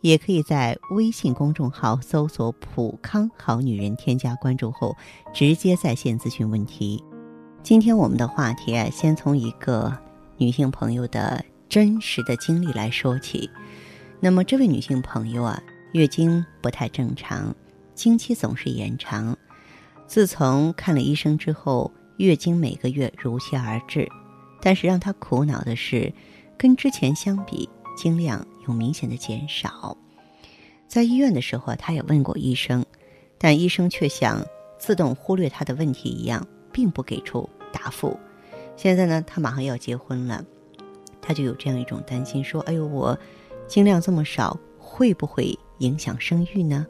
也可以在微信公众号搜索“普康好女人”，添加关注后直接在线咨询问题。今天我们的话题啊，先从一个女性朋友的真实的经历来说起。那么，这位女性朋友啊，月经不太正常，经期总是延长。自从看了医生之后，月经每个月如期而至，但是让她苦恼的是，跟之前相比，经量。有明显的减少，在医院的时候，他也问过医生，但医生却像自动忽略他的问题一样，并不给出答复。现在呢，他马上要结婚了，他就有这样一种担心：说，哎呦，我经量这么少，会不会影响生育呢？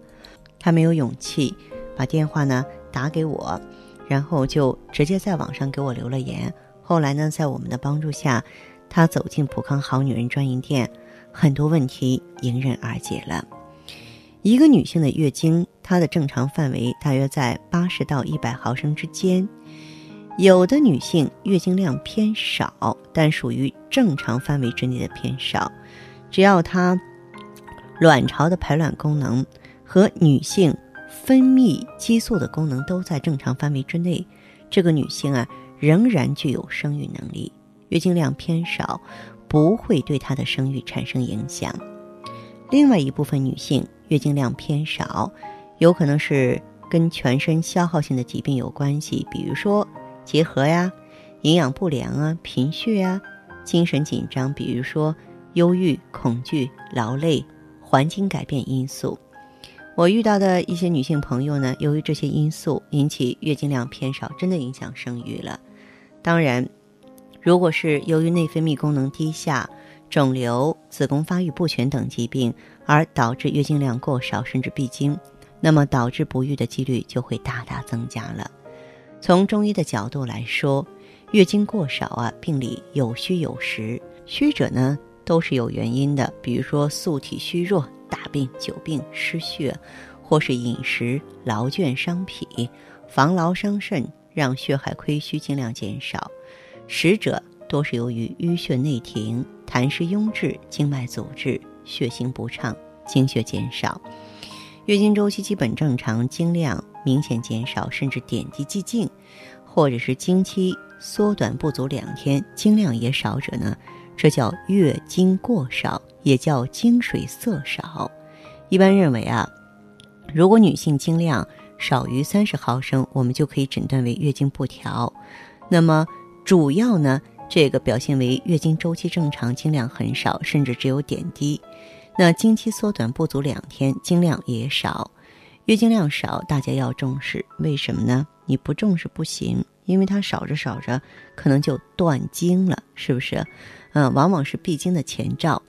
他没有勇气把电话呢打给我，然后就直接在网上给我留了言。后来呢，在我们的帮助下，他走进普康好女人专营店。很多问题迎刃而解了。一个女性的月经，它的正常范围大约在八十到一百毫升之间。有的女性月经量偏少，但属于正常范围之内的偏少。只要她卵巢的排卵功能和女性分泌激素的功能都在正常范围之内，这个女性啊仍然具有生育能力。月经量偏少。不会对她的生育产生影响。另外一部分女性月经量偏少，有可能是跟全身消耗性的疾病有关系，比如说结核呀、营养不良啊、贫血呀、精神紧张，比如说忧郁、恐惧、劳累、环境改变因素。我遇到的一些女性朋友呢，由于这些因素引起月经量偏少，真的影响生育了。当然。如果是由于内分泌功能低下、肿瘤、子宫发育不全等疾病而导致月经量过少甚至闭经，那么导致不育的几率就会大大增加了。从中医的角度来说，月经过少啊，病理有虚有实，虚者呢都是有原因的，比如说素体虚弱、大病、久病、失血，或是饮食劳倦伤脾、防劳伤肾，让血海亏虚、经量减少。实者多是由于淤血内停、痰湿壅滞、经脉阻滞、血行不畅、经血减少。月经周期基本正常，经量明显减少，甚至点滴即静，或者是经期缩短不足两天，经量也少者呢，这叫月经过少，也叫经水色少。一般认为啊，如果女性经量少于三十毫升，我们就可以诊断为月经不调。那么主要呢，这个表现为月经周期正常，经量很少，甚至只有点滴。那经期缩短不足两天，经量也少。月经量少，大家要重视。为什么呢？你不重视不行，因为它少着少着，可能就断经了，是不是？嗯，往往是闭经的前兆。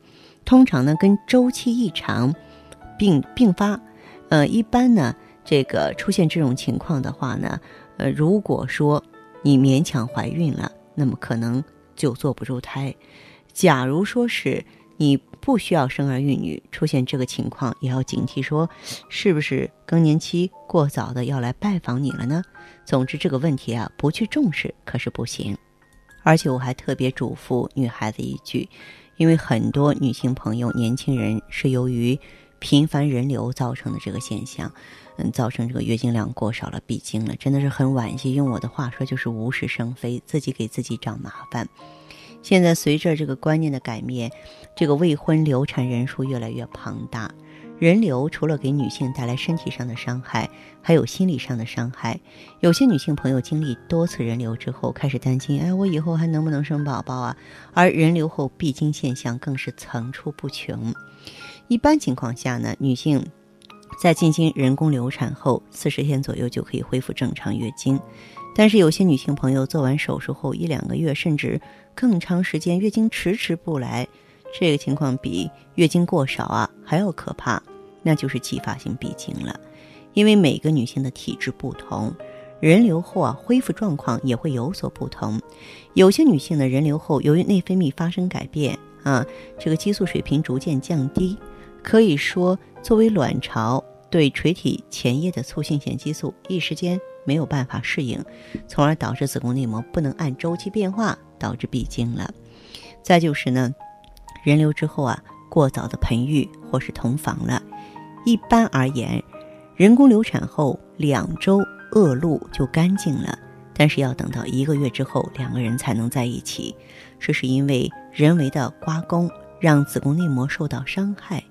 通常呢，跟周期异常并并发。呃，一般呢，这个出现这种情况的话呢，呃，如果说。你勉强怀孕了，那么可能就坐不住胎。假如说是你不需要生儿育女，出现这个情况也要警惕，说是不是更年期过早的要来拜访你了呢？总之这个问题啊，不去重视可是不行。而且我还特别嘱咐女孩子一句，因为很多女性朋友、年轻人是由于频繁人流造成的这个现象。嗯，造成这个月经量过少了，闭经了，真的是很惋惜。用我的话说，就是无事生非，自己给自己找麻烦。现在随着这个观念的改变，这个未婚流产人数越来越庞大。人流除了给女性带来身体上的伤害，还有心理上的伤害。有些女性朋友经历多次人流之后，开始担心：哎，我以后还能不能生宝宝啊？而人流后闭经现象更是层出不穷。一般情况下呢，女性。在进行人工流产后，四十天左右就可以恢复正常月经，但是有些女性朋友做完手术后一两个月甚至更长时间月经迟迟不来，这个情况比月经过少啊还要可怕，那就是继发性闭经了。因为每个女性的体质不同，人流后啊，恢复状况也会有所不同。有些女性的人流后，由于内分泌发生改变啊，这个激素水平逐渐降低，可以说作为卵巢对垂体前叶的促性腺激素一时间没有办法适应，从而导致子宫内膜不能按周期变化，导致闭经了。再就是呢，人流之后啊，过早的盆浴或是同房了。一般而言，人工流产后两周。恶露就干净了，但是要等到一个月之后，两个人才能在一起。这是因为人为的刮宫让子宫内膜受到伤害，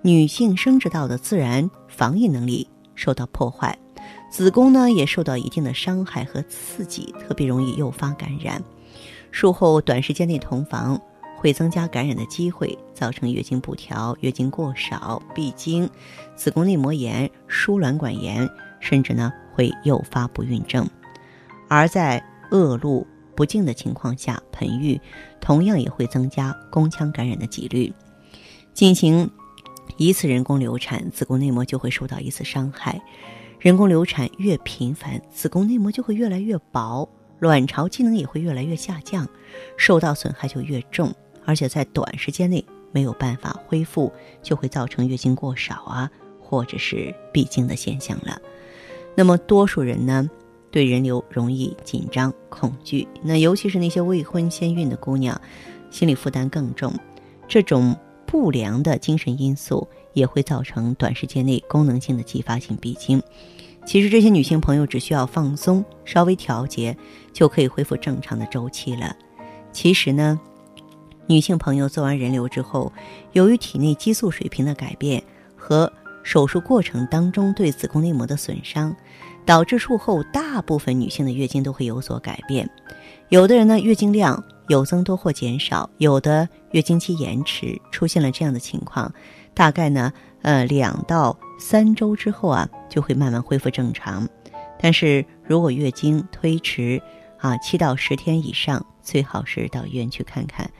女性生殖道的自然防御能力受到破坏，子宫呢也受到一定的伤害和刺激，特别容易诱发感染。术后短时间内同房会增加感染的机会，造成月经不调、月经过少、闭经、子宫内膜炎、输卵管炎，甚至呢。会诱发不孕症，而在恶露不净的情况下，盆浴同样也会增加宫腔感染的几率。进行一次人工流产，子宫内膜就会受到一次伤害。人工流产越频繁，子宫内膜就会越来越薄，卵巢机能也会越来越下降，受到损害就越重，而且在短时间内没有办法恢复，就会造成月经过少啊，或者是闭经的现象了。那么，多数人呢，对人流容易紧张、恐惧。那尤其是那些未婚先孕的姑娘，心理负担更重。这种不良的精神因素也会造成短时间内功能性的继发性闭经。其实，这些女性朋友只需要放松、稍微调节，就可以恢复正常的周期了。其实呢，女性朋友做完人流之后，由于体内激素水平的改变和手术过程当中对子宫内膜的损伤，导致术后大部分女性的月经都会有所改变。有的人呢，月经量有增多或减少；有的月经期延迟，出现了这样的情况，大概呢，呃，两到三周之后啊，就会慢慢恢复正常。但是如果月经推迟啊，七到十天以上，最好是到医院去看看。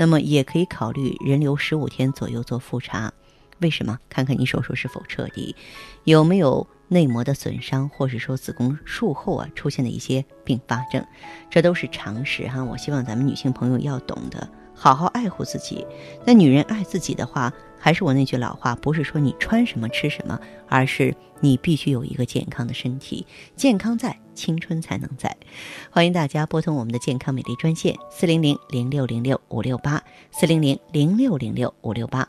那么也可以考虑人流十五天左右做复查。为什么？看看你手术是否彻底，有没有内膜的损伤，或者说子宫术后啊出现的一些并发症，这都是常识哈。我希望咱们女性朋友要懂得好好爱护自己。那女人爱自己的话，还是我那句老话，不是说你穿什么吃什么，而是你必须有一个健康的身体，健康在，青春才能在。欢迎大家拨通我们的健康美丽专线四零零零六零六五六八四零零零六零六五六八。